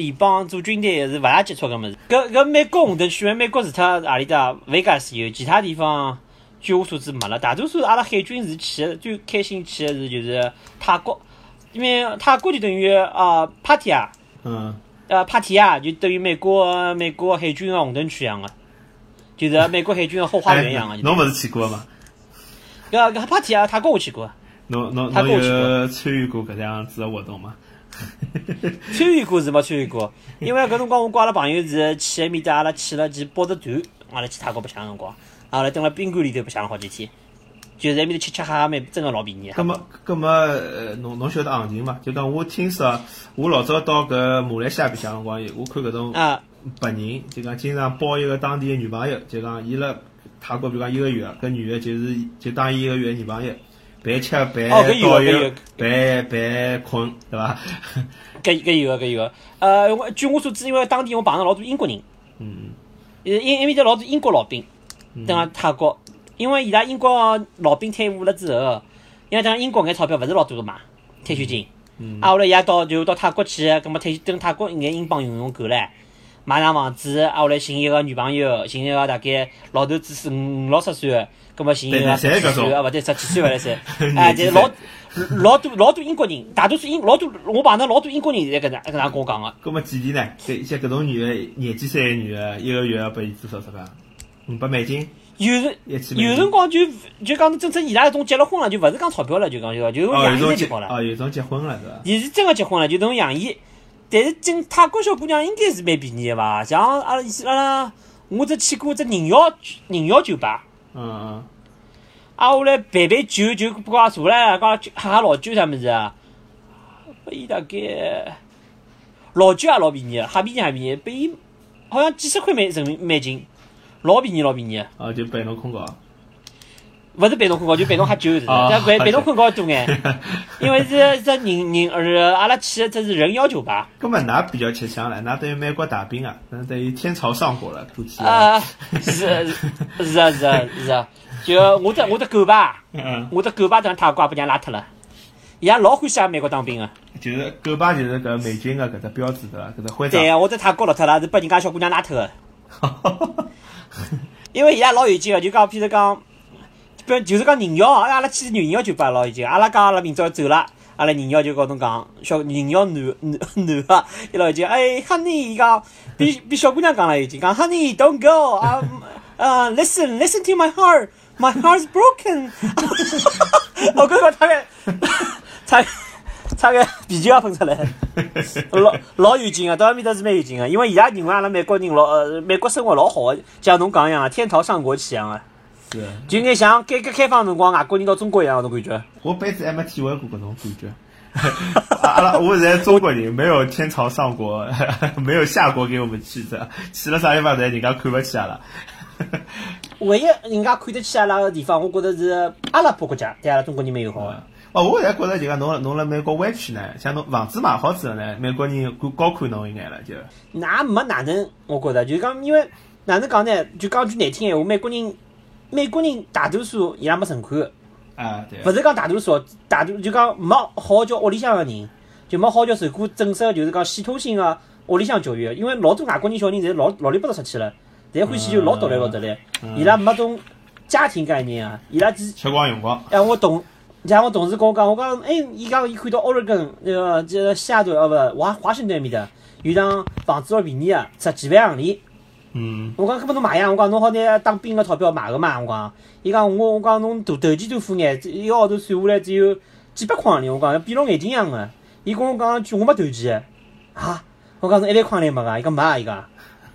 联邦驻军队是勿大接触个物事。搿搿美国红灯区，美国除脱何里搭维加斯有，其他地方据我所知没了。大多数阿拉海军是去的最开心去的是就是泰国，因为泰国就等于啊帕提亚，嗯，呃帕提亚就等于美国美国海军的红灯区一样的，就是美国海军的后花园一样的。哎侬勿是去过吗？搿搿帕提亚泰国我去过，侬侬侬有参与过搿样子的活动吗？参与过是没参与过，因为搿辰光我跟阿拉朋友是去埃面搭，阿拉去了去报只团，阿拉去泰国白相辰光，阿拉蹲辣宾馆里头白相了好几天，就是埃面头吃吃喝喝蛮真个老便宜。葛么葛么，呃，侬侬晓得行情伐？就讲我听说，我老早到搿马来西亚白相辰光，我看搿种啊，白人，就讲经常包一个当地个女朋友，就讲伊辣泰国，比如讲一个月，搿女个就是就当伊一个月的女朋友，陪吃陪哦搿有导游搿有，陪陪困，对伐？搿搿有个搿有个，呃，我据我所知，因为当地我碰着老多英国人，嗯呃，因因为头老多英国老兵，等辣泰国，因为伊拉英国老兵退伍了之后，因为等英国眼钞票勿是老多个嘛，退休金，嗯。啊，后来伊拉到就到泰国去，葛末退等泰国眼英镑用用够唻，买上房子，啊，后来寻一个女朋友，寻一个大概老头子是五六十岁，葛末寻一个十几岁，啊，勿对，十几岁勿来三，年 哎，纪就是老老多老多英国人，大多数英老多我碰到老多英国人在搿能搿能跟我讲个。葛么几钿呢？搿像搿种女个，廿几岁个女个，一个月要拨伊多少钞票？五百美金？有有辰光就就讲真正伊拉搿种结了婚了，就勿是讲钞票了，就讲就讲就养就好了。哦，有种结婚了是伐？伊是真个结婚了，就侬养伊。但是进泰国小姑娘应该是蛮便宜的伐？像阿拉阿拉，我只去过只人妖人妖酒吧，嗯嗯，啊，后来陪陪酒就不讲坐了，讲喝喝老酒啥物事啊？拨伊大概老酒也老便宜的，哈便宜哈便宜，拨伊好像几十块美人民美金，老便宜老便宜的。哦，就陪侬困觉。勿是陪侬困觉，就陪侬喝酒是，哦但陪陪侬困觉多眼，因为是这人人呃，阿拉去的这是人妖酒吧，根本㑚比较吃香了，㑚等于美国大兵啊，那等于天朝上国了，估计。啊，是是啊是啊是啊，就我的我的狗吧，嗯，我的狗吧等泰国也被人家拉脱了，伊拉老欢喜啊美国当兵的，就是狗吧，就是搿美军的搿只标志对伐？搿只徽章。对。啊，我在泰国落脱了，是被人家小姑娘拉脱的，因为伊拉老有劲个，就讲譬如讲，就是讲人妖啊，阿拉去人妖酒吧老有劲，阿拉讲阿拉明朝要走了。阿拉人妖就跟侬讲，小人妖男男男个，伊老已经，哎，honey，伊讲比比小姑娘讲了有劲，讲 honey，don't go，啊，呃，listen，listen to my heart，my heart's broken，我刚刚差点 差差点啤酒要喷出来，老老有劲啊，到埃面搭是蛮有劲啊，因为伊拉认为阿拉美国人老呃美国生活老好个，像侬讲一样啊，天朝上国气一样个，是，就应该像改革开放辰光外国人到中国一样个种感觉。我辈子还没体会过搿种感觉。阿拉，我现在中国人，没有天朝上国，没有下国给我们去的，去了啥地方侪人家看不起阿拉。唯一人家看得起阿拉个地方，我觉着是阿拉伯国家对阿拉中国人蛮友好个。哦，我现在觉着就讲侬侬辣美国湾区呢，像侬房子买好之后呢，美国人高高看侬一眼了就。那没哪能，我觉着就是讲，因为哪能讲呢？就讲句难听闲话，美国人，美国人大多数伊拉没存款个，啊，对。勿是讲大多数，大多就讲没好叫屋里向个人，就没好叫受过正式就是讲系统性个屋里向教育，因为老多外国人小人侪老老里八早出去了，侪欢喜就老独立老独立，伊拉没种家庭概念啊，伊拉只吃光用光。哎，我同像我同事跟我讲，我讲，哎，伊讲伊看到 Oregon 那个这个西雅图，哦不，华华盛顿埃面搭有幢房子老便宜啊，十几万洋钿。嗯，我讲，搿么侬买呀？我讲侬好拿当兵个钞票买个嘛？我讲，伊讲我我讲侬投投机多付眼，一个号头算下来只有几百块洋钿。我讲闭牢眼睛一样个。伊跟我讲句我没投机啊，我讲侬一万块钿没个？伊讲没啊，伊讲。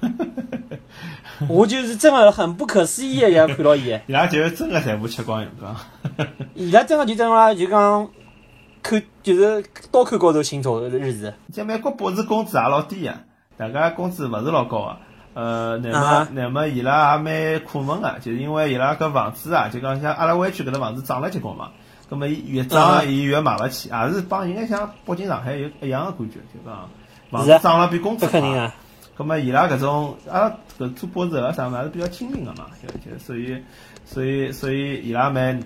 我就是真的很不可思议个样看到伊。伊拉就是真个全部吃光用光。伊拉真个就真个就讲看就是刀口高头行走的日子。像美国博士工资也老低啊，大家工资勿是老高啊。呃，那么啊。那么伊拉也蛮苦闷个，就是因为伊拉搿房子啊，就讲像阿拉湾区搿搭房子涨了结棍嘛，葛么伊越啊涨伊越买勿起，也是帮应该像北京、上海有一样个感觉，就讲房子涨了比工资肯定啊，咁么伊拉搿种阿拉搿做博士个啥嘛，还是比较亲民个嘛，就就所以所以所以伊拉蛮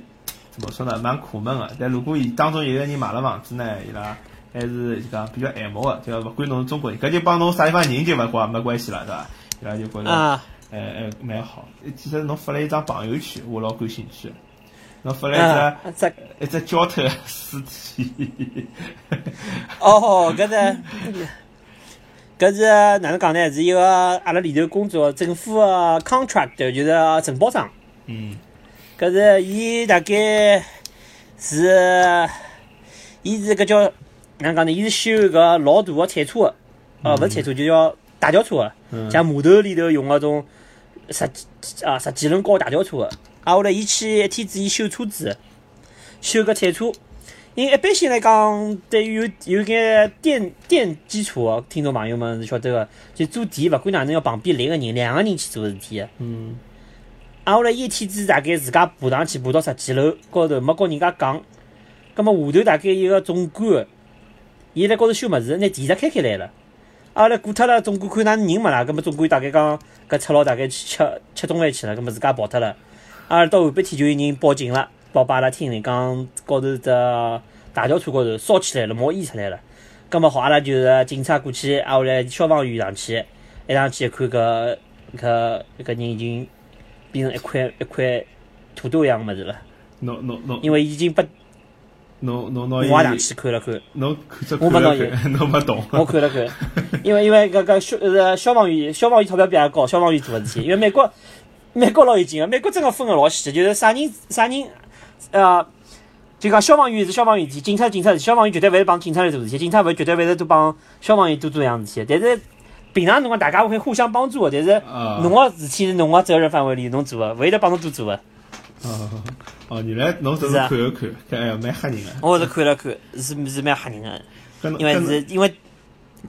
怎么说呢，蛮苦闷个。但如果伊当中有个人买了房子呢，伊拉还是就讲比较爱慕个，就勿管侬是中国人，搿就帮侬啥地方人就勿关没关系了，对伐？伊拉就觉着，啊，哎哎蛮好。其实侬发了一张朋友圈，我老感兴趣。侬发了啊一只一只焦头的尸体，哦，搿是搿是哪能讲呢？是一个阿拉里头工作政府个 contract，就是承包商。嗯搿是伊大概是，伊是搿叫哪能讲呢？伊是修搿老大个铲车个，哦，勿是铲车，就叫大轿车个，嗯像码头里头用个种十几啊十几轮高大轿车个。啊，后来伊去一天子伊修车子，修个铲车。因为一般性来讲，对于有有眼电电基础个听众朋友们是晓得个，就做电，勿管哪能要旁边来个人，两个人去做事体个。嗯啊，后来伊一天子大概自家爬上去，爬到十几楼高头，没跟人家讲。葛末下头大概一个总管，伊辣高头修物事，拿电闸开开来了。啊，后来过脱了，总归看哪能人没啦，搿么总归大概讲搿赤佬大概去吃吃中饭去了，搿么自家跑脱了。啊，到下半天就有人报警了，报拨阿拉听，讲高头只大轿车高头烧起来了，冒烟出来了。搿么好，阿拉就是警察过去，啊，后来消防员上去，一上去一看搿搿搿人已经变成一块一块土豆一样物事了，侬侬侬因为已经被侬侬侬我也上去看了看，侬看只我看了没弄看，侬没懂。我看了看，因为因为搿搿消呃消防员消防员钞票比阿拉高，消防员做个事体，因为美国美国老有劲个，美国真个分个老细，就是啥人啥人呃。就讲消防员是消防员事体，警察警察事，消防员绝对勿是帮警察来做事体，警察勿绝对勿是都帮消防员多做一样事体。但是平常辰光大家会互相帮助个，但是啊侬个事体是侬个责任范围里侬做个，勿会得帮侬多做个。哦哦，原来侬只是看了看，搿哎蛮吓人个。我是看了看，是是蛮吓人个，因为是因为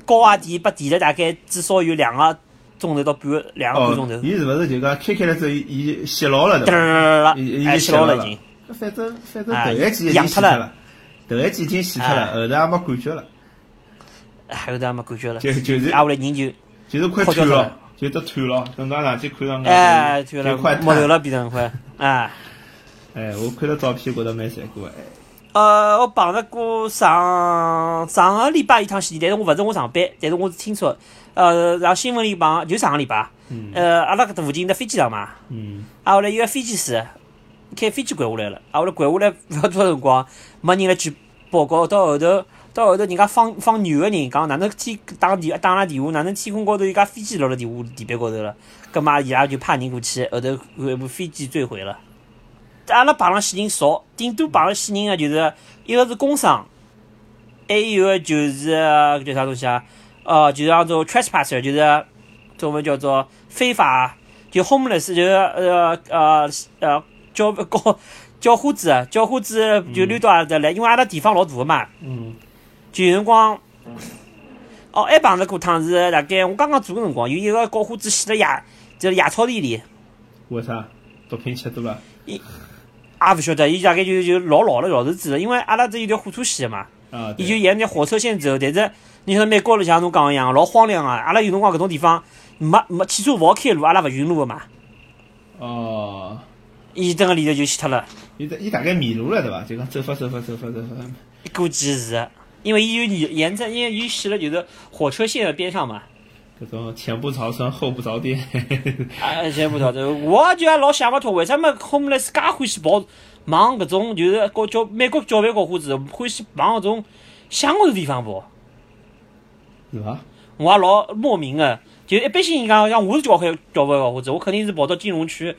高压电被电了大概至少有两个钟头到半个两个半钟头。哦，，伊是勿是就讲开开了之后，伊伊熄牢了？嘚对伐？了已已，哎，经熄牢了已经。搿反正反正啊头一记已经洗脱了，头一记已经洗脱了，啊后头也没感觉了，还有得没感觉了，就就是啊，后来人就就是快靠断了。交了，就得断了。等到上去看上哎，对了，就快没头了，变成块，哎。哎，我看到照片觉得蛮残酷个。哎呃，我碰着过上上个礼拜一趟西天，但是我勿是我上班，但是我是听说，呃，上新闻里碰，就上个礼拜，嗯呃，阿拉搿搭附近的飞机场嘛，嗯啊，后来有个飞机师开飞机掼下来了，啊，后来掼下来勿要多少辰光，没人来举报告，到后头到后头人家放放牛个人讲哪能天打电打了电话，哪能天空高头有架飞机落了地下地板高头了，葛末伊拉就派人过去，后头搿部飞机坠毁了。阿拉碰上死人少，顶多碰上死人个就是一个是工伤，还有个就是叫啥东西啊？呃，就是叫做 trespasser，就是中文叫做非法，就 homeless，就是呃呃呃叫搞叫花子，叫花子就溜到阿拉搭来，因为阿拉地方老大个嘛，嗯就有辰光。哦，还碰着过趟是大概我刚刚做个辰光，有一个搞花子死了野，就是野草地里，为啥？毒品吃多了？伊也勿晓得，伊大概就就老老了老头子了，因为阿拉这有条火车线嘛，啊，伊对就沿着火车线走，但是你晓得美国里像侬讲个一样，老荒凉个，阿拉有辰光搿种地方没没汽车勿好开路，阿拉勿寻路个嘛，哦，伊蹲个里头就死脱了，伊大伊大概迷路了对伐？就讲走法走法走法走法。估计是，因为伊有沿沿着，因为伊死了就是火车线的边上嘛，搿种前不着村后不着店，啊，前不着村，我就也老想勿通，为什么 homeless 介欢喜跑往搿种就是搞叫美国教饭搞花子，欢喜往搿种乡下头地方跑。是伐？我也老莫名个，就一般性人讲，像我是教会教会搞伙子我肯定是跑到金融区，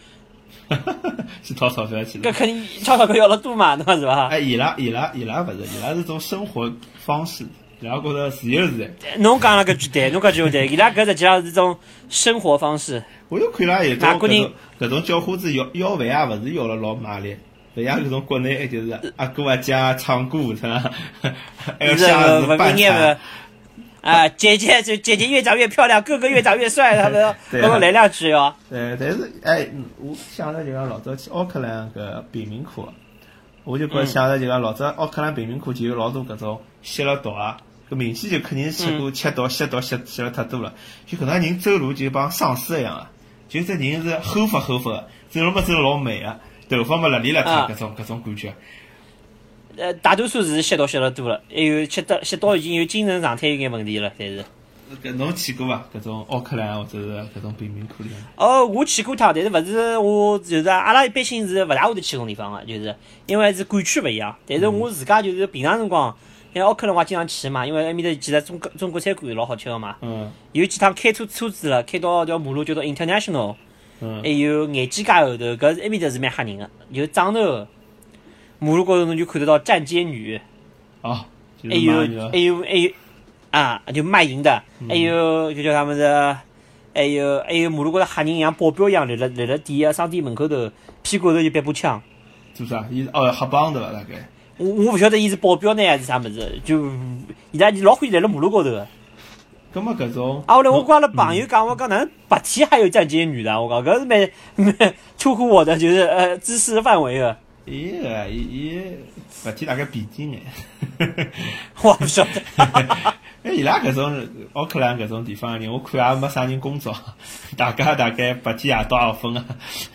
去掏钞票去了。搿肯定钞票要了多嘛？是伐？哎，伊拉伊拉伊拉勿是，伊拉是种生活方式，伊拉觉着自由自在。侬讲了搿句对，侬搿句对，伊拉搿实际上是种生活方式。我又看伊拉有种外国人搿种搿种叫花子要要饭啊，勿是要了老卖力，勿像搿种国内就是阿哥阿姐唱歌是伐？还要是下勿勿子办应该餐勿。啊，姐姐就姐姐越长越漂亮，哥哥越长越帅，他们对啊帮我来两句哦。对，但是哎，嗯我想着就讲老早去奥克兰搿贫民窟，我就觉嗯。想着就讲老早奥克兰贫民窟就有老多搿种吸了毒啊，搿明显就肯定是吃过吃毒、吸毒、吸吸了太多了，就搿能人走路就帮丧尸一样啊，就这人是后发后发的，走路嘛走得老美啊，头发嘛邋里邋遢啊。搿种搿种感觉。呃，大多数是吸毒吸了多了，还有吸得吸到已经有精神状态有眼问题了，但是。搿侬去过伐？搿种奥克兰或者是搿种贫民窟里向？哦，我去过趟，但是勿是我就是阿拉一般性是勿大会得去搿种地方个，就是因为是管区勿一样。但是我自家就是平常辰光，因为奥克兰我也经常去嘛，因为埃面头其实中国中国餐馆老好吃个嘛。嗯有几趟开车车子了，开到条马路叫做 International，嗯还有眼镜街后头，搿是埃面搭是蛮吓人个，有装头，马路高头侬就看得到站街女，啊，就还有还有还有啊，就卖淫的，还有就叫他们子，还有还有马路高头吓人像保镖一样立了立了店个商店门口头，屁股后头就别把枪。做啥？伊哦黑帮对伐？大概我我勿晓得伊是保镖呢还是啥么子，就伊拉老欢喜立辣马路高头个。葛末搿种啊，后来我跟阿拉朋友讲，我讲哪能白天还有站街女的？我讲搿是蛮蛮出乎我的就是呃知识范围个，伊个伊伊白天大概闭紧眼。我勿晓得。哎，伊拉搿种奥克兰搿种地方的人，我看也没啥人工作，大家大概白天夜到二分啊，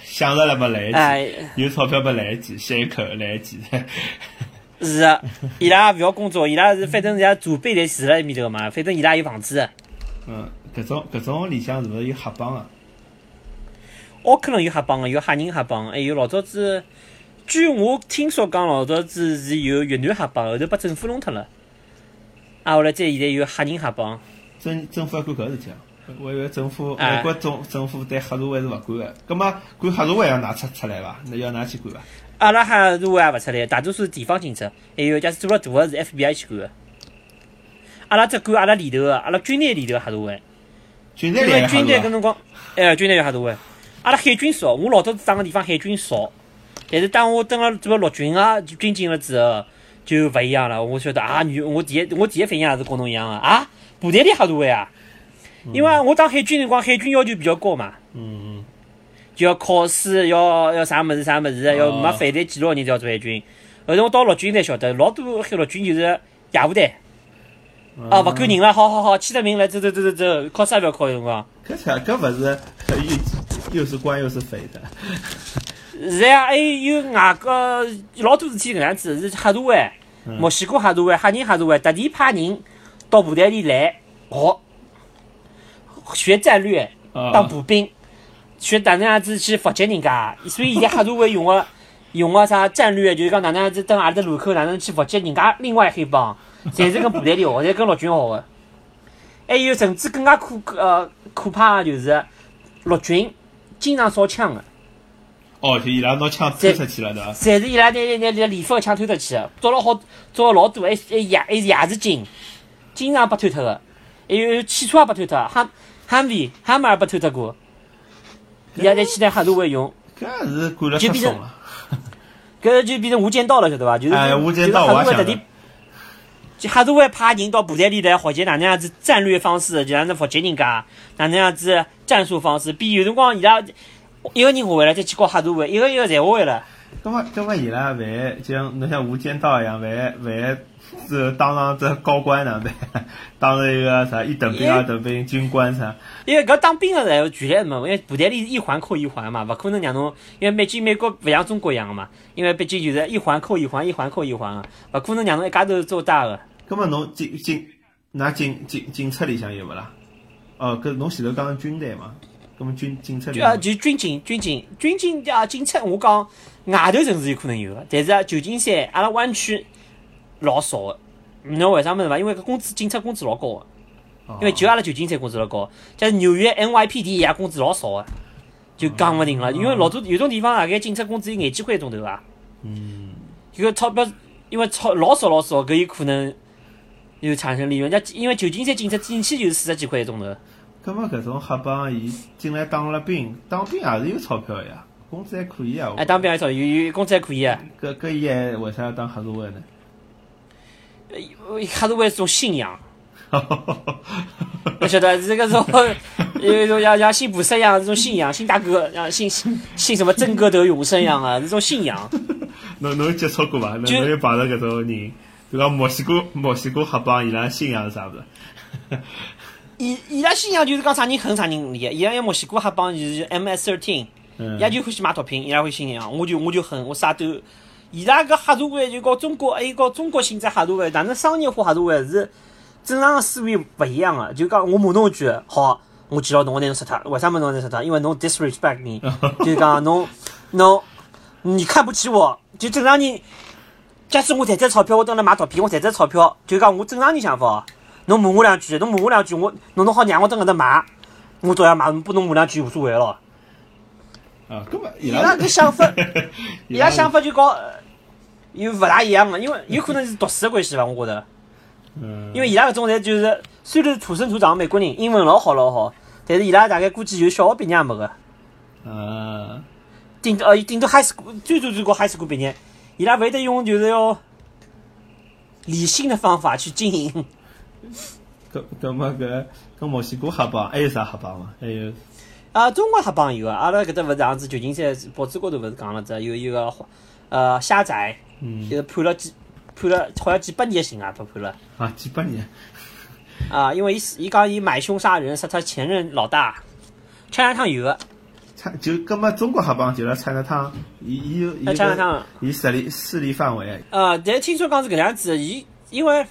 想着了没来一记，有钞票没来一记，吸一口来一记。是个，伊拉勿要工作，伊拉是反正人家祖辈侪住辣埃面头个嘛，反正伊拉有房子个。嗯，搿种搿种里向是勿是有黑帮啊？奥克兰有黑帮个，有黑人黑帮，还有老早子，据我听说讲老早子是有越南黑帮，后头被政府弄脱了。啊，后来再现在有黑人黑帮。政政府要管搿事体啊？我以为政府哎美国政政府对黑社会是勿管个，葛末管黑社会要拿出出来伐？那要㑚去管伐？阿拉黑社会也勿出来，大多数是地方警察，还有假使做了大个是 FBI 去管个。阿拉只管阿拉里头个，阿拉军队里头个黑社会，军队里还因为军队搿辰光，哎，军队有黑社会。阿拉海军少，我老早子打个地方海军少，但是当我登了这个陆军啊，军警了之后，就勿一样了。我晓得啊，女我第一我第一反应也是跟侬一样个啊，部队里黑社会啊，因为我当海军辰光，海军要求比较高嘛。嗯就要考试，要要啥物事啥物事，要哦没犯罪记录的人才要做海军。后头我到陆军才晓得，老多海陆军就是野部队，嗯。啊，勿管人了，好好好，签了名来走走走走走，考试也勿要考有辰光。搿啥搿勿是又又是官又是匪的。是呀，还有外国老多事体搿样子，是黑社会，嗯墨西哥黑社会、黑人黑社会特地派人到部队里来学学战略，啊当步兵，学哪能样子去伏击人家。所以现在黑社会用个用个啥战略，就是讲哪能样子登阿拉的路口，哪能去伏击人家另外黑帮，侪是跟部队里学，侪跟陆军学个。还有甚至更加可呃可怕个就是陆军经常烧枪个。哦，就伊拉拿枪偷出去了，对伐？侪是伊拉拿拿拿礼服个枪偷出去个，抓了好抓了老多，还还夜还是夜视镜，经常被偷脱个，还有汽车也被偷脱，哈汉威哈马也被偷脱过，伊拉侪去拿黑社会用，搿是管了太松了。搿就变成无间道了，晓得伐？就是哎无间就是道我也晓得黑社会特地，就黑社会派人到部队里来学习哪能样子战略方式，就哪能伏击人家，哪能样子战术方式，比有辰光伊拉一个人学会了，再去搞黑社会，一个一个侪学会了。葛末葛末伊拉万一像侬像无间道一样，万一万一是当上这高官哪办？当了一个啥一等兵、二等兵、军官啥？因为搿当兵个人有权利嘛，因为部队里一环扣一环嘛，勿可能让侬，因为毕竟美国勿像中国一样个嘛，因为毕竟就是一环扣一环，一环扣一环个，勿可能让侬一家头做大个。葛末侬警警㑚警警警察里向有勿啦？哦，搿侬前头讲军队嘛？葛末军警察就啊，就军警、军警、军警啊，警察，我讲外头城市有可能有个，但是啊，旧金山阿拉湾区老少个。侬为啥物事伐？因为搿工资警察工资老高个，哦因为就阿拉旧金山工资老高，像纽约 NYPD 伊拉工资老少个，就讲勿定了。因为老多有种地方大概警察工资有廿几块一钟头伐？嗯，这个钞票，因为钞老少老少，搿有可能有产生利润。人家因为旧金山警察进去就是四十几块一钟头，葛末搿种黑帮伊进来当了兵，当兵也是有钞票个呀，工资还可以啊。我哎，当兵还少，有有工资还可以啊。搿搿伊还为啥要当黑社会呢？黑社会是种信仰，我晓得这个种有一种像像信菩萨一样这种信仰，信大哥，像信信什么真哥得永生一样啊，这种信仰。侬侬接触过伐？侬有碰着搿种人？比讲墨西哥墨西哥黑帮伊拉信仰是啥物事？伊伊拉信仰就是讲啥人恨啥人理，伊拉有墨西哥黑帮就是 MS thirteen。嗯伊拉就欢喜买毒品，伊拉会信仰，我就我就恨，我啥都，伊拉搿黑社会就和中国还有和中国性质黑社会，哪能商业化黑社会是正常个思维勿一样个。就讲我骂侬一句，好，我记牢侬，我拿侬杀脱。为啥么侬拿杀脱？因为侬 disrespect me，就是讲侬侬你看不起我，就正常人。假使我赚赚钞票，我蹲那买毒品，我赚赚钞票，就讲我正常人想法哦。侬骂我两句，侬骂我两句，我侬侬好让我蹲搿搭买，我照样买，不侬骂两句无所谓了。啊，搿么伊伊拉搿想法，伊拉想法就讲呃又勿大一样个，因为有可能是读书个关系伐，我觉着。嗯，因为伊拉搿种侪就是虽然是土生土长个美国人，英文老好老好，但是伊拉大概估计有小学毕业也没个，啊，顶多呃顶多 high school 最多最高 high school 毕业，伊拉勿会得用就是要理性的方法去经营。搿搿么搿搿墨西哥黑帮还有啥黑帮伐？还有？啊，中国黑帮有啊，阿拉搿搭勿是上次旧金山报纸高头勿是讲了只有一个呃虾仔，嗯。就是判了几判了好像几百年刑啊，被判了。啊几百年，啊，因为伊死伊讲伊买凶杀人，杀他前任老大，枪枪有个，菜就搿么中国黑帮就辣菜市汤，伊伊有伊个伊势力势力范围，呃，但听说讲是搿能样子，伊因为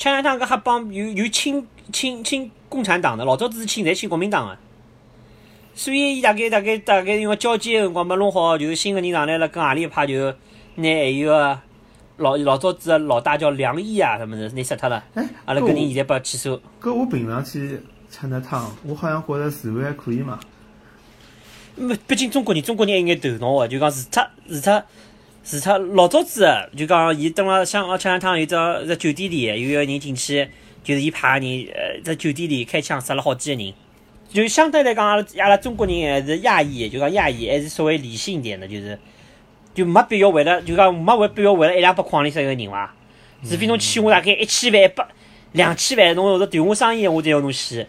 枪枪汤搿黑帮有有亲亲亲共产党的，老早子是亲侪亲国民党的，所以伊大概大概大概因为交接个辰光没弄好，就是新个人上来了，跟何里一派就拿还有个老老早子个老大叫梁毅啊，什么的，拿杀脱了，哎，阿拉搿人现在被起诉。搿我平常去吃那汤，我好像觉着治安还可以嘛。没，毕竟中国人，中国人还有眼头脑个，就讲除脱除脱除脱老早子，就讲伊蹲辣香港吃两趟有只只酒店里，有一个人进去，就是伊派个人，呃，在酒店里开枪杀了好几个人。就相对来讲，阿拉中国人还是亚裔，就讲亚裔还是稍微理性一点的，就是就没必要为了就讲没为必要为了一两百块钿杀一个人伐？除非侬欠我大概一千万、一百两千万，侬是对我生意，我才要侬死，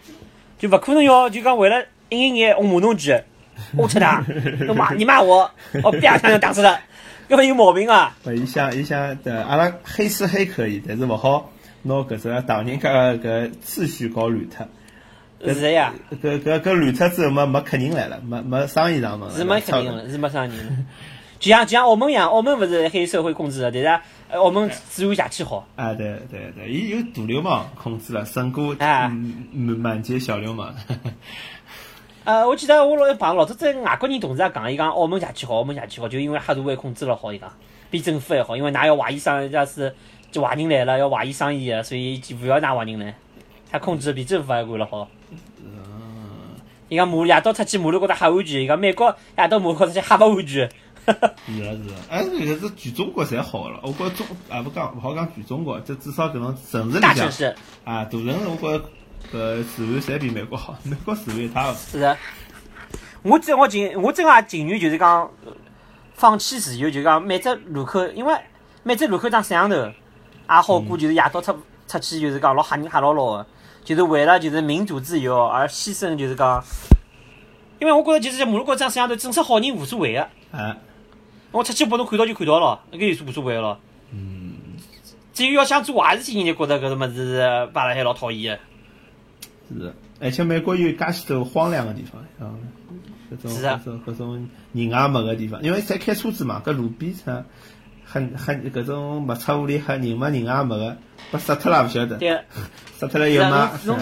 就勿可能要就讲为了一眼眼我骂侬句。我吃他，侬骂你骂我，我啪一枪就打死了，搿么有毛病啊！勿，伊想伊想，对，阿拉黑吃黑可以，但是勿好拿搿只唐人街个搿秩序搞乱脱。是的呀，搿搿搿乱脱之后，没没客人来了，没没生意上门了。是没客人了，是没生意了。就像就像澳门一样，澳门勿是黑社会控制的，但是呃澳门治安邪气好。啊，对对对，伊有大流氓控制了，胜过满满街小流氓。呃，我记得我老碰老早在外国人同事也讲，伊讲澳门邪气好，澳门邪气好，就因为黑社会控制了好，伊讲比政府还好，因为㑚要怀疑生，要是就坏人来了要怀疑生意的，所以就勿要㑚坏人来，他控制得比政府还管了好。嗯伊讲马夜到出去马路高头瞎安全，伊讲美国夜到马路高头去瞎勿安全。是的，是的，哎，搿是全中国侪好了。我觉着中也，勿讲勿好讲全中国，这至少搿种城市里向大城市啊，大城市我觉着搿治安侪比美国好，美国治安一塌糊涂。是的，我真我情我真也情愿就是讲呃放弃自由，就讲每只路口，因为每只路口张摄像头也好过，就是夜到出出去就是讲老吓人吓牢牢个，就是为了就是民主自由而牺牲，就是讲，因为我觉着就是马路高头张摄像头，整只好人无所谓个，啊，我出去拨侬看到就看到了，搿有无所谓个咯。嗯，只有要想做坏事体，人就觉得搿个物事摆辣海老讨厌个。是的，而且美国有介许多荒凉个地方，啊，搿种是啊搿种搿种人也没个地方，因为侪开车子嘛，搿路边上很很搿种没车屋里黑人嘛人也没个，被杀脱了也勿晓得，对。杀脱了以后嘛，是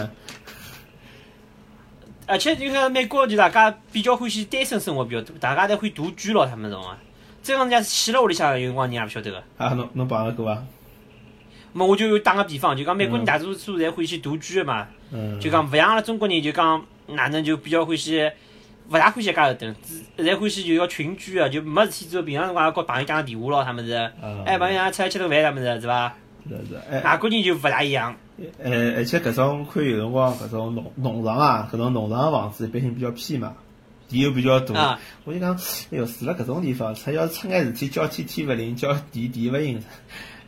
而且就像美国，就大家比较欢喜单身生活比较多，大家侪会独居咯，他们种啊。这样人家死了屋里向，有辰光人也勿晓得个。啊，侬侬碰着过伐？么我就打个比方，就讲美国人大多数侪欢喜独居个嘛，嗯，就讲勿像阿拉中国人，就讲哪能就比较欢喜，勿大欢喜一家头蹲，只侪欢喜就要群居个，就没事体做，平常辰光跟朋友讲讲电话咯，他们是，嗯哎，朋友啊出来吃顿饭，啥么事是伐？是是，哎，外国人就勿大一样，呃，而且搿种看有辰光搿种农农场啊，搿种农场房子一般性比较偏嘛，地又比较大。啊。我就讲，哎哟，住辣搿种地方，出要是出眼事体，叫天天勿灵，叫地地勿应，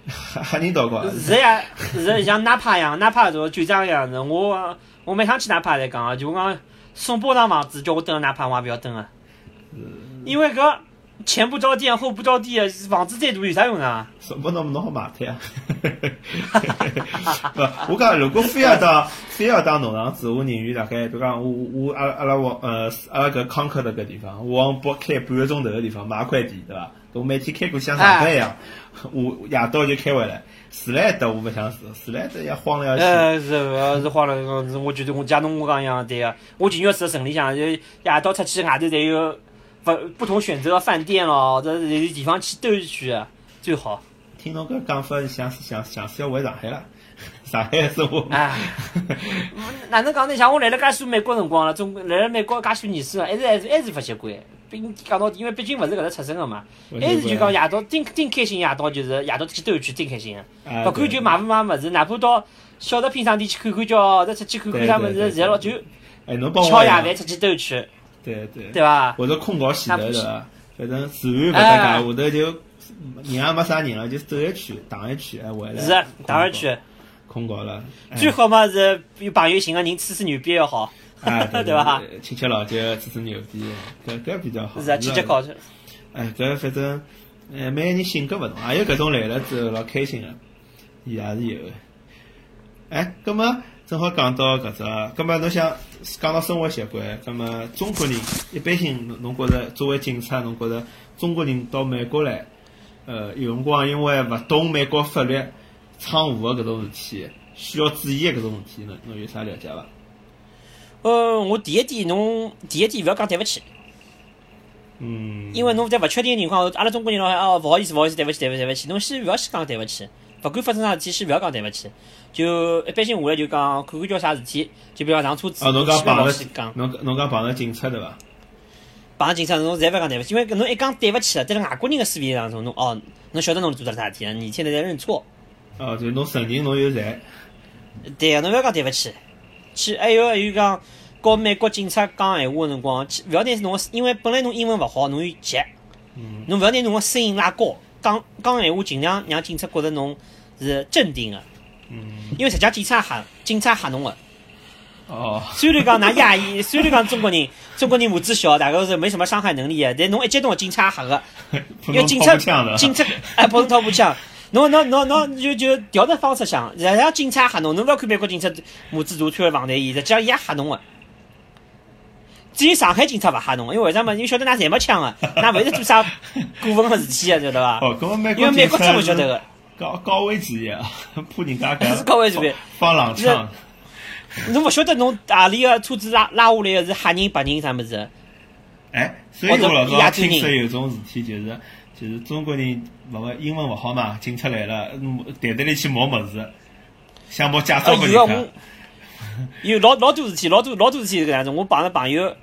吓吓人到光。是呀，是像纳帕一样，纳帕做酒庄一样子。我我每趟去纳帕来讲啊，就讲送包幢房子叫我蹲纳帕，我也不要蹲啊。因为搿前不着店后不着地，房子再多有啥用啊？什么侬侬好卖脱呀？不，我讲如果非要当 非要当农场主，我宁愿大概比如讲我我我阿拉阿拉往呃阿拉搿康克的搿地方，我往北开半个钟头个地方买块地，对伐？我每天开过像上班一样，我夜到就开回来。住了一搭我勿想住，住了一搭也慌了要死。呃，是呃是慌了，是我觉得我假侬我讲一样对个。我情愿住城里向，就夜到出去外头侪有不不同选择的饭店咯，或者有地方去兜一圈最好。听侬搿讲法，想想想是要回上海了。上海生活。哎，哪能讲呢？像我来了介许多美国辰光了，中来了美国介许多年数了，还是还是还是勿习惯。毕竟讲到底，因为毕竟勿是搿搭出生个嘛，还是就讲夜到顶顶开心，夜到就是夜到出去兜一圈，顶开心个。勿管就买勿买物事，哪怕到小食品商店去看看叫，或者出去看看啥物事，侪老就哎，侬帮我吃夜饭出去兜一圈。对对。对伐？或者困觉前头对伐？反正住完勿搭界，下头就人也没啥人了，就走一圈，荡一圈，还回来。是，荡一圈。困觉了。最好嘛是有朋友寻个人吹吹牛逼要好。啊，对伐？亲戚老姐吹吹牛逼，搿搿比较好。是啊，亲戚搞出。哎，搿反正，哎，每个人性格勿同，也有搿种来了之后老开心个，也是有。哎，葛末正好讲到搿只，葛末侬想讲到生活习惯，葛末中国人一般性，侬侬觉着作为警察，侬觉着中国人到美国来，呃，有辰光因为勿懂美国法律，闯祸个搿种事体，需要注意个搿种事体，侬侬有啥了解伐？呃，我第一点，侬第一点勿要讲对勿起，嗯，因为侬在勿确定个情况下，阿拉中国人老哦，勿好意思，勿好意思，对勿起，对勿起，对勿起，侬先勿要先讲对勿起，勿管发生啥事体，先勿要讲对勿起，就一般性下来就讲看看叫啥事体，就比方上车子，哦，侬讲碰着讲，侬侬讲碰着警察对伐？碰着警察，侬侪勿讲对勿起，因为侬一讲对勿起了，在辣外国人个思维当中，侬哦，侬晓得侬做了啥事体，你现在在认错，哦，就侬承认侬有罪，对个，侬勿要讲对勿起。去，还有还有讲，告美国警察讲闲话个辰光，勿要拿侬个，因为本来侬英文勿好，侬又急，侬勿要拿侬个声音拉高，讲讲闲话尽量让警察觉着侬是镇定个，因为实际警察吓警察吓侬个。哦。虽然讲㑚亚裔，虽然讲中国人，中国人母子小，大概是没什么伤害能力个，但侬一激动，警察吓个，因为警察警察哎，不是掏步枪。侬侬侬侬就就调只方式想，人家警察吓侬，侬勿要看美国警察母子大穿个防弹衣，实际上伊也吓侬个。只有上海警察勿吓侬，因为为啥么？因为晓得㑚侪没枪个，㑚勿会是做啥过分个事体个，晓得伐？哦，搿美国因为美国真勿晓得个。高高危职业，怕人家搿是高危职业，放冷枪。侬勿晓得侬何里个车子拉拉下来个是黑人白人啥物事？哎，所以我老早听说有种事体就是。就是中国人勿英文勿好嘛，警察来了，袋袋里去摸物事，想摸驾照拨人家。有 老老多事体，老多老多事体是搿样子。我碰着朋友，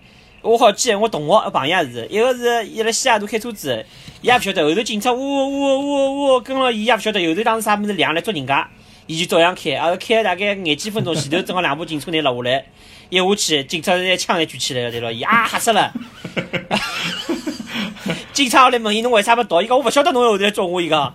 我好记，我同学朋友也是，一个是伊辣西雅图开车子，伊也勿晓得后头警察呜呜呜呜跟牢伊，也勿晓得后头当时啥物事亮来捉人家，伊就照样开，啊开了大概廿几分钟，前头正好两部警车拿落下来，一下去，警察拿枪侪举起来了，对牢伊啊吓死了。警察来问伊侬为啥勿到？伊讲我勿晓得侬后头来抓我。伊讲，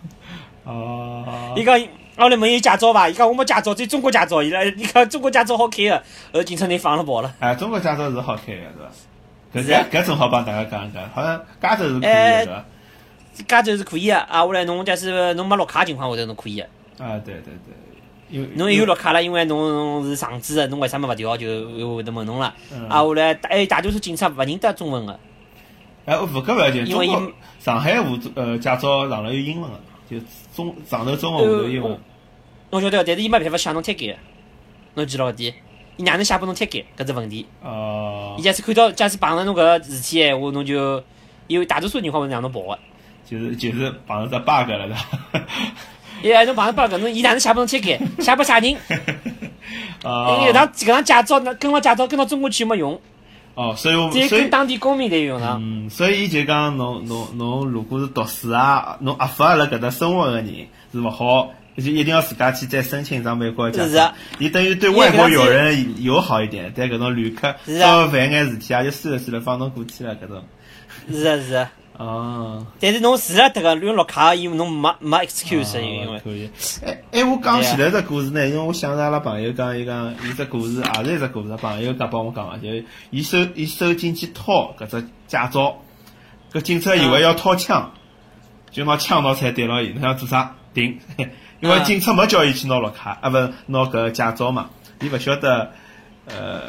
哦，伊讲我来问伊驾照伐？伊讲我没驾照，只有中国驾照。伊拉，伊讲中国驾照好开个，后警察拿放了跑了。哎，中国驾照是好开个，是伐？搿搿正好帮大家讲一讲，好像加州是可以个，是伐？加州是可以个，啊，下来侬假使侬没绿卡情况下头侬可以个。啊，对对对，因为侬有绿卡了，因为侬是上资个，侬为啥么勿调就又会得问侬了。啊，下来哎，大多数警察勿认得中文个。哎，勿搿勿要紧，中国上海沪呃驾照上头有英文个，就中上头中文下头英文。我晓得，但是伊没办法写侬贴改，侬记牢搿点，伊哪能写拨侬贴改，搿只问题。哦。伊假使看到，假使碰着侬搿个事体闲话，侬就因为大多数情况会让侬跑个。就是就是碰着只 bug 了，是伐？哎，侬碰着 bug，侬伊哪能写拨侬贴改，写拨啥人？哦。因为搿张搿张驾照，那跟牢驾照跟到中国去没用。哦，所以我所以跟当地公民在用上。嗯，所以就讲侬侬侬如果是读书啊，侬合法辣搿搭生活个人是勿好，就一定要自家去再申请一张美国驾照。你等于对外国友人友好一点，对搿种旅客稍微犯眼事体啊，就算了算了，放侬过去了搿种。是啊是啊。哦，但是侬除了迭个用绿卡，因为侬没没 excuse，因为可以。哎哎，我讲起来只故事呢，因为我想着阿拉朋友讲，伊讲伊只故事也是一只故事，朋友讲帮我讲个，就伊收伊收进去掏搿只驾照，搿警察以为要掏枪，就拿枪拿出来对牢伊，侬想做啥？停！因为警察没叫伊去拿绿卡，啊，勿是拿搿驾照嘛，伊勿晓得，呃。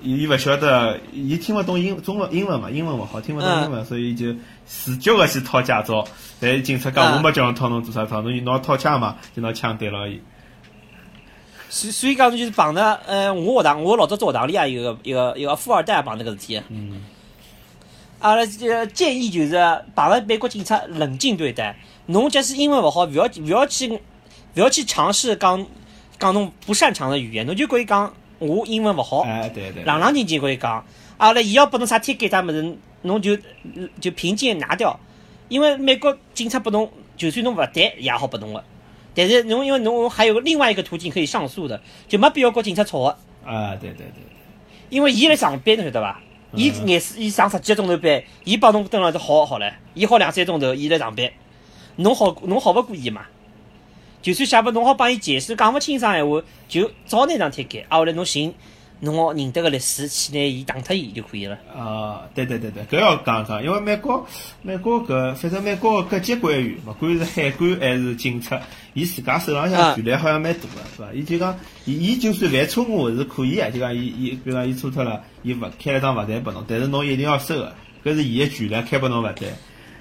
伊勿晓得，伊听勿懂英中文英文嘛，英文勿好，听勿懂英文，所以就自觉个去掏驾照。但是警察讲，嗯我没叫侬掏，侬做啥掏？侬拿套枪嘛，就拿枪对牢伊。所所以讲就是碰着，呃，我学堂我老早做学堂里也有个有个一个富二代碰着搿事体。嗯，阿拉这建议就是碰着美国警察冷静对待。侬假使英文勿好，勿要勿要去勿要去尝试讲讲侬不擅长的语言，侬就可以讲我英文勿好，哎，对对。冷冷静静可以讲。阿拉伊要拨侬啥 ticket 啥物事，侬就就凭借拿掉，因为美国警察拨侬，就算侬勿对也好拨侬个。但是侬因为侬还有另外一个途径可以上诉的，就没必要跟警察吵个。啊，对对对。因为伊来上班，侬晓得伐？伊嗯廿四伊上十几个钟头班，伊帮侬蹲辣这好好唻，伊好两三个钟头，伊来上班，侬好侬好勿过伊嘛？就算写不侬好帮伊解释，讲勿清爽闲话，就照拿张贴给，啊后来侬寻侬好认得个律师去拿伊打脱伊就可以了。啊，对对对对，搿要讲讲，因为美国美国搿反正美国各级官员，勿管是海关还是警察，伊自家手浪向啊权力好像蛮大个，是伐？伊就讲，伊伊就算犯错误是可以个，就讲伊伊，比如讲伊错脱了，伊勿开了张罚单拨侬，但是侬一定要收个，搿是伊个权力，开拨侬罚单。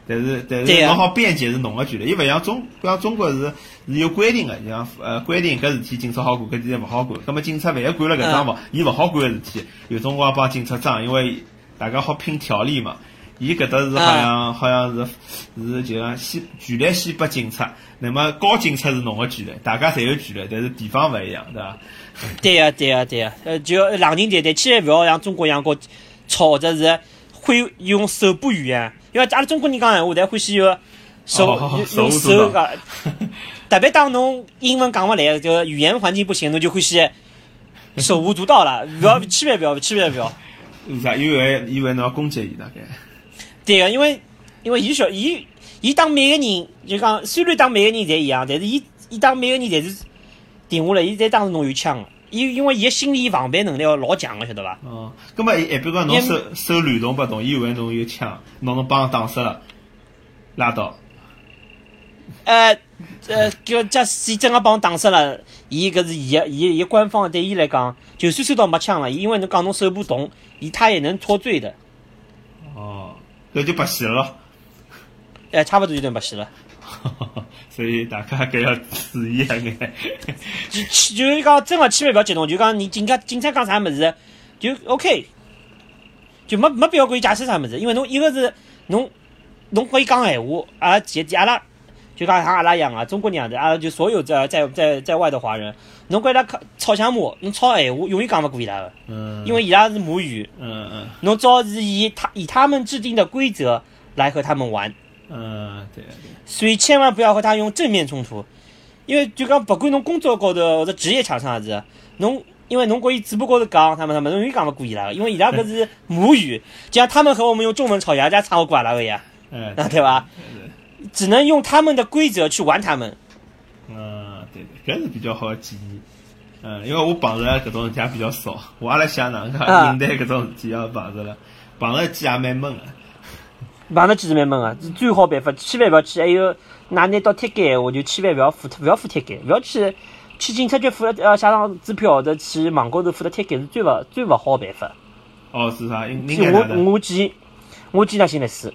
但是但对啊是侬好辩解是侬个权利，伊勿像中，勿像中国是是有规定个，就像呃规定搿事体警察好管，搿事体勿好管。葛末警察万一管了搿桩嗯毛，伊勿好管个事体，有辰光帮警察争，因为大家好拼条例嘛。伊搿搭是好嗯像好像是是就讲先权力先拨警察，那么高警察是侬个权利，大家侪有权利，但是地方勿一样，对伐？对呀、对呀、对呀、呃，就冷静对待，千万勿要像中国一样搞吵，或者是会用手部语言，因为阿拉中国人讲闲话，侪欢喜用手、哦用手用舞足蹈手讲，特别当侬英文讲勿来，就语言环境不行，侬就欢喜手舞足蹈了，勿要千万勿要，千万勿要。为啥？因为以为侬要攻击伊大概？对个，因为因为伊小伊伊当每个人就讲，虽然当每个人侪一样，但是伊伊当每个人侪是停下来，伊侪当时侬有枪个。伊因为伊个心理防备能力要老强个，晓得伐？哦，葛末一比如讲侬因收收乱动拨动，伊以为侬有枪，拿侬帮打死了，拉倒。呃呃，叫假使伊真个帮我打死了，伊搿是伊个伊伊官方对伊来讲，就算收到没枪了，因为侬讲侬手不动，伊他也能脱罪的。哦，搿就白死了咯。呃，差不多就能白死了。所以大家搿要注意啊眼。就就是讲真个千万勿要激动，就讲你警察警察讲啥么子，就 OK，就没没必要跟伊解释啥么子，因为侬一个是侬侬可以讲闲话，阿拉姐阿拉就讲像阿拉一样啊，中国人样的，阿拉就所有在在在在外的华人，侬跟伊拉吵吵相骂，侬吵闲话永远讲勿过伊拉个，嗯，因为伊拉是母语，嗯嗯侬只好是以他以他们制定的规则来和他们玩。嗯，对对，所以千万不要和他用正面冲突，因为就讲不管侬工作高头或者职业场上也是，侬因为侬跟伊嘴巴高头讲他们他们，侬永远讲勿过伊拉个，因为伊拉搿是母语，就像他们和我们用中文吵架，人家吵不过阿拉个呀，哎，啊对吧？只能用他们的规则去玩他们。嗯，对对，搿是比较好的建议。嗯，因为我碰着搿种事体也比较少，我也来想哪能介啊应对搿种事体要碰着了，碰着几也蛮闷个。碰着几只蛮闷个，是最好办法，千万勿要去。还有，㑚拿到贴间闲话，就千万勿要付，勿要付贴间，勿要去去警察局付了呃写张支票，或者去网高头付了贴间是最勿最勿好个办法。哦，是啥？我？我建我建议寻律师。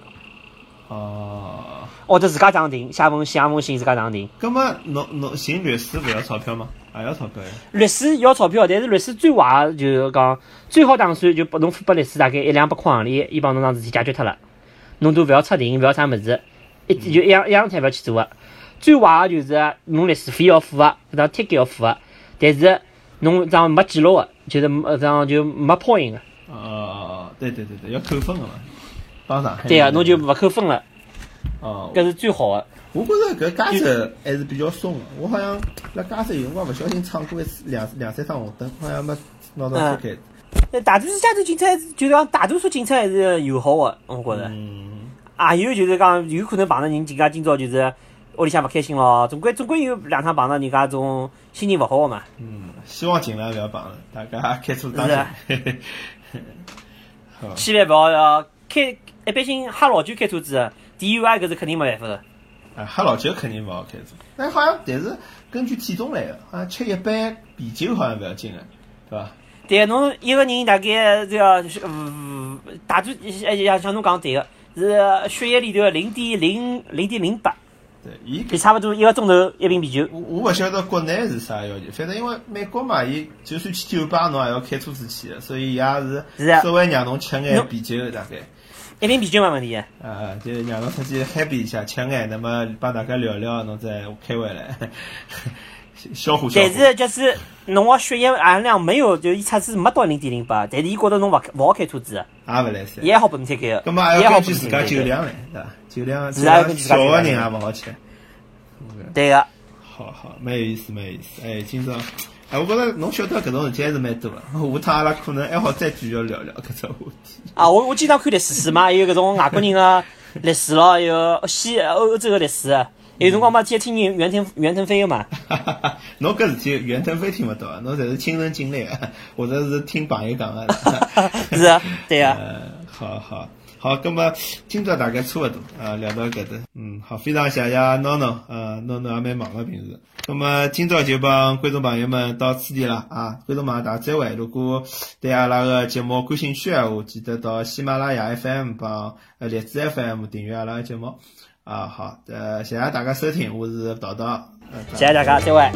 哦，或者自家涨停，写封写封信自家打定。葛末侬侬寻律师勿要钞票吗？也要钞票呀。律师要钞票，但是律师最坏的就是讲最好打算就拨侬付拨律师大概一两百块行钿，伊帮侬桩事体解决脱了，侬都勿要出庭，勿要啥物事，一就一样一样事体勿要去做个。最坏个就是侬律师费要付个，搿张贴给要付个，但是侬这样没记录个，就是呃这样就没 point 个。哦哦哦，对对对对，要扣分个嘛。帮上海。对啊，侬就勿扣分了，哦，搿是最好的。我觉着搿加州还是比较松个。我好像辣加州有辰光勿小心闯过一次两两三趟红灯，好像没拿到贴开。那大多数加州警察就是讲大多数警察还是友好的，我觉着。嗯，也有就是讲有可能碰着人，人家今朝就是屋里向勿开心咯，总归总归有两趟碰着人家种心情勿好个嘛。嗯，希望尽量勿要碰着，大家开车当是啊心。好，千万勿要要开，一般性喝老酒开车子，DUI 搿是肯定没办法的。啊，喝老酒肯定勿好开车。但好像但是根据体重来个，好像吃一杯啤酒好像勿要紧个，对伐？对，侬一个人大概这个呃大致哎像像侬讲对个，是血液里头零点零零点零八，对，伊就差不多一个钟头一瓶啤酒。我我勿晓得国内是啥要求，反正因为美国嘛，伊就算去酒吧侬也要开车子去的，所以伊也是稍微让侬吃眼啤酒大概。一瓶啤酒没问题。啊，就让侬出去 happy 一下，吃眼，那么帮大家聊聊，侬再开回来，但是就是侬个血液含量没有，就伊测试没到零点零八，但是伊觉得侬勿勿好开车子，也勿来三。伊还好拨侬开开也要根据自。家酒量来，对伐？酒量是啊根据自家小个人也勿好吃。对个，好好，蛮有意思，蛮有意思。哎，今朝，哎，我觉着侬晓得搿种事体还是蛮多个。下趟阿拉可能还好再继续聊聊搿只话题。啊，我我经常看历史书嘛，还有搿种外国人个历史咯，还有西欧欧洲个历史，有辰光嘛天天听袁腾袁腾飞个嘛。侬搿事体袁腾飞听勿到啊，侬侪是亲身经历个，或者是听朋友讲个。是啊，对啊，呃，好好好，咁么今朝大概差勿多啊，聊到搿搭。嗯，好，非常谢谢闹闹，呃，闹闹也蛮忙个平时。咁么今朝就帮观众朋友们到此地了啊，观众朋友大家再会。如果对阿拉个节目感兴趣个话，记得到喜马拉雅 FM 帮呃荔枝 FM 订阅阿拉个节目。啊，好，呃，谢谢大家收听，我是道道，谢谢大家，再位。